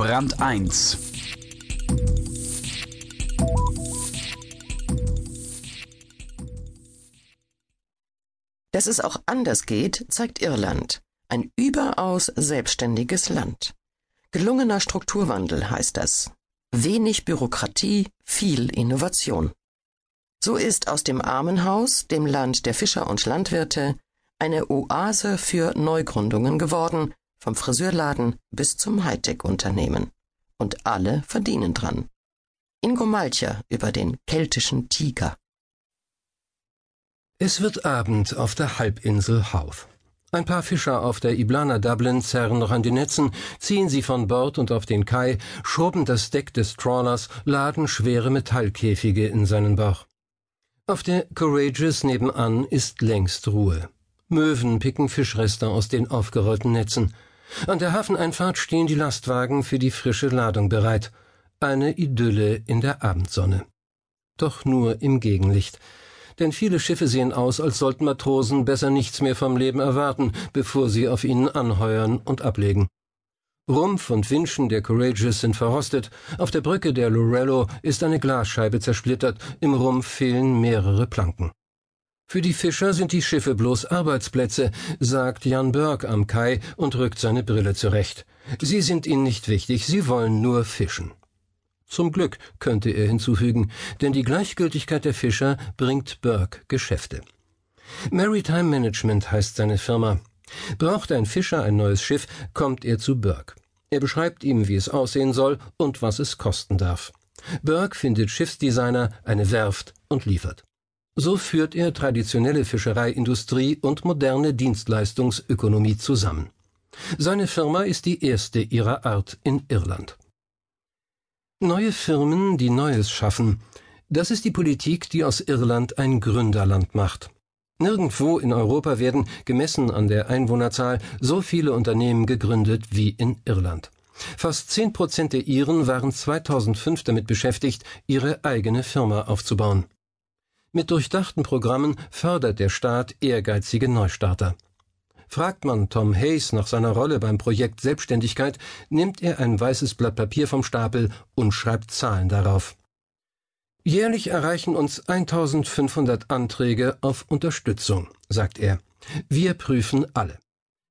Brand 1 Dass es auch anders geht, zeigt Irland. Ein überaus selbstständiges Land. Gelungener Strukturwandel heißt das. Wenig Bürokratie, viel Innovation. So ist aus dem Armenhaus, dem Land der Fischer und Landwirte, eine Oase für Neugründungen geworden, vom Friseurladen bis zum Hightech-Unternehmen. Und alle verdienen dran. Ingo Malcher über den keltischen Tiger. Es wird Abend auf der Halbinsel Howth. Ein paar Fischer auf der Iblana Dublin zerren noch an den Netzen, ziehen sie von Bord und auf den Kai, schoben das Deck des Trawlers, laden schwere Metallkäfige in seinen Bauch. Auf der Courageous nebenan ist längst Ruhe. Möwen picken Fischreste aus den aufgerollten Netzen. An der Hafeneinfahrt stehen die Lastwagen für die frische Ladung bereit. Eine Idylle in der Abendsonne. Doch nur im Gegenlicht. Denn viele Schiffe sehen aus, als sollten Matrosen besser nichts mehr vom Leben erwarten, bevor sie auf ihnen anheuern und ablegen. Rumpf und Winschen der Courageous sind verrostet, auf der Brücke der Lorello ist eine Glasscheibe zersplittert, im Rumpf fehlen mehrere Planken. Für die Fischer sind die Schiffe bloß Arbeitsplätze, sagt Jan Burke am Kai und rückt seine Brille zurecht. Sie sind ihnen nicht wichtig, sie wollen nur fischen. Zum Glück, könnte er hinzufügen, denn die Gleichgültigkeit der Fischer bringt Burke Geschäfte. Maritime Management heißt seine Firma. Braucht ein Fischer ein neues Schiff, kommt er zu Burke. Er beschreibt ihm, wie es aussehen soll und was es kosten darf. Burke findet Schiffsdesigner, eine Werft und liefert. So führt er traditionelle Fischereiindustrie und moderne Dienstleistungsökonomie zusammen. Seine Firma ist die erste ihrer Art in Irland. Neue Firmen, die Neues schaffen, das ist die Politik, die aus Irland ein Gründerland macht. Nirgendwo in Europa werden, gemessen an der Einwohnerzahl, so viele Unternehmen gegründet wie in Irland. Fast zehn Prozent der Iren waren 2005 damit beschäftigt, ihre eigene Firma aufzubauen. Mit durchdachten Programmen fördert der Staat ehrgeizige Neustarter. Fragt man Tom Hayes nach seiner Rolle beim Projekt Selbstständigkeit, nimmt er ein weißes Blatt Papier vom Stapel und schreibt Zahlen darauf. Jährlich erreichen uns 1500 Anträge auf Unterstützung, sagt er. Wir prüfen alle.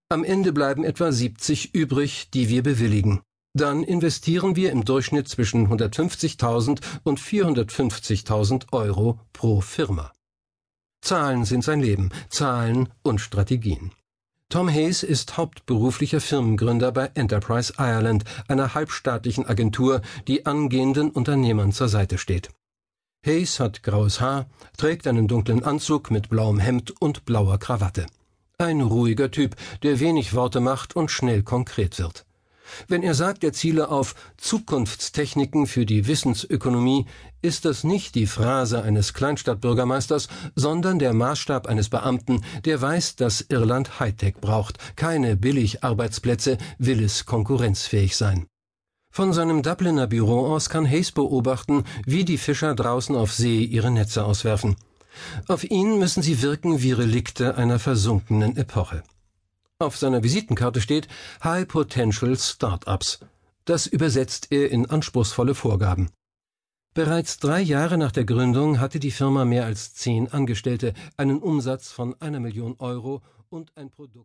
Am Ende bleiben etwa 70 übrig, die wir bewilligen. Dann investieren wir im Durchschnitt zwischen 150.000 und 450.000 Euro pro Firma. Zahlen sind sein Leben, Zahlen und Strategien. Tom Hayes ist hauptberuflicher Firmengründer bei Enterprise Ireland, einer halbstaatlichen Agentur, die angehenden Unternehmern zur Seite steht. Hayes hat graues Haar, trägt einen dunklen Anzug mit blauem Hemd und blauer Krawatte. Ein ruhiger Typ, der wenig Worte macht und schnell konkret wird. Wenn er sagt, er ziele auf Zukunftstechniken für die Wissensökonomie, ist das nicht die Phrase eines Kleinstadtbürgermeisters, sondern der Maßstab eines Beamten, der weiß, dass Irland Hightech braucht, keine Billigarbeitsplätze, will es konkurrenzfähig sein. Von seinem Dubliner Büro aus kann Hayes beobachten, wie die Fischer draußen auf See ihre Netze auswerfen. Auf ihn müssen sie wirken wie Relikte einer versunkenen Epoche. Auf seiner Visitenkarte steht High Potential Startups. Das übersetzt er in anspruchsvolle Vorgaben. Bereits drei Jahre nach der Gründung hatte die Firma mehr als zehn Angestellte, einen Umsatz von einer Million Euro und ein Produkt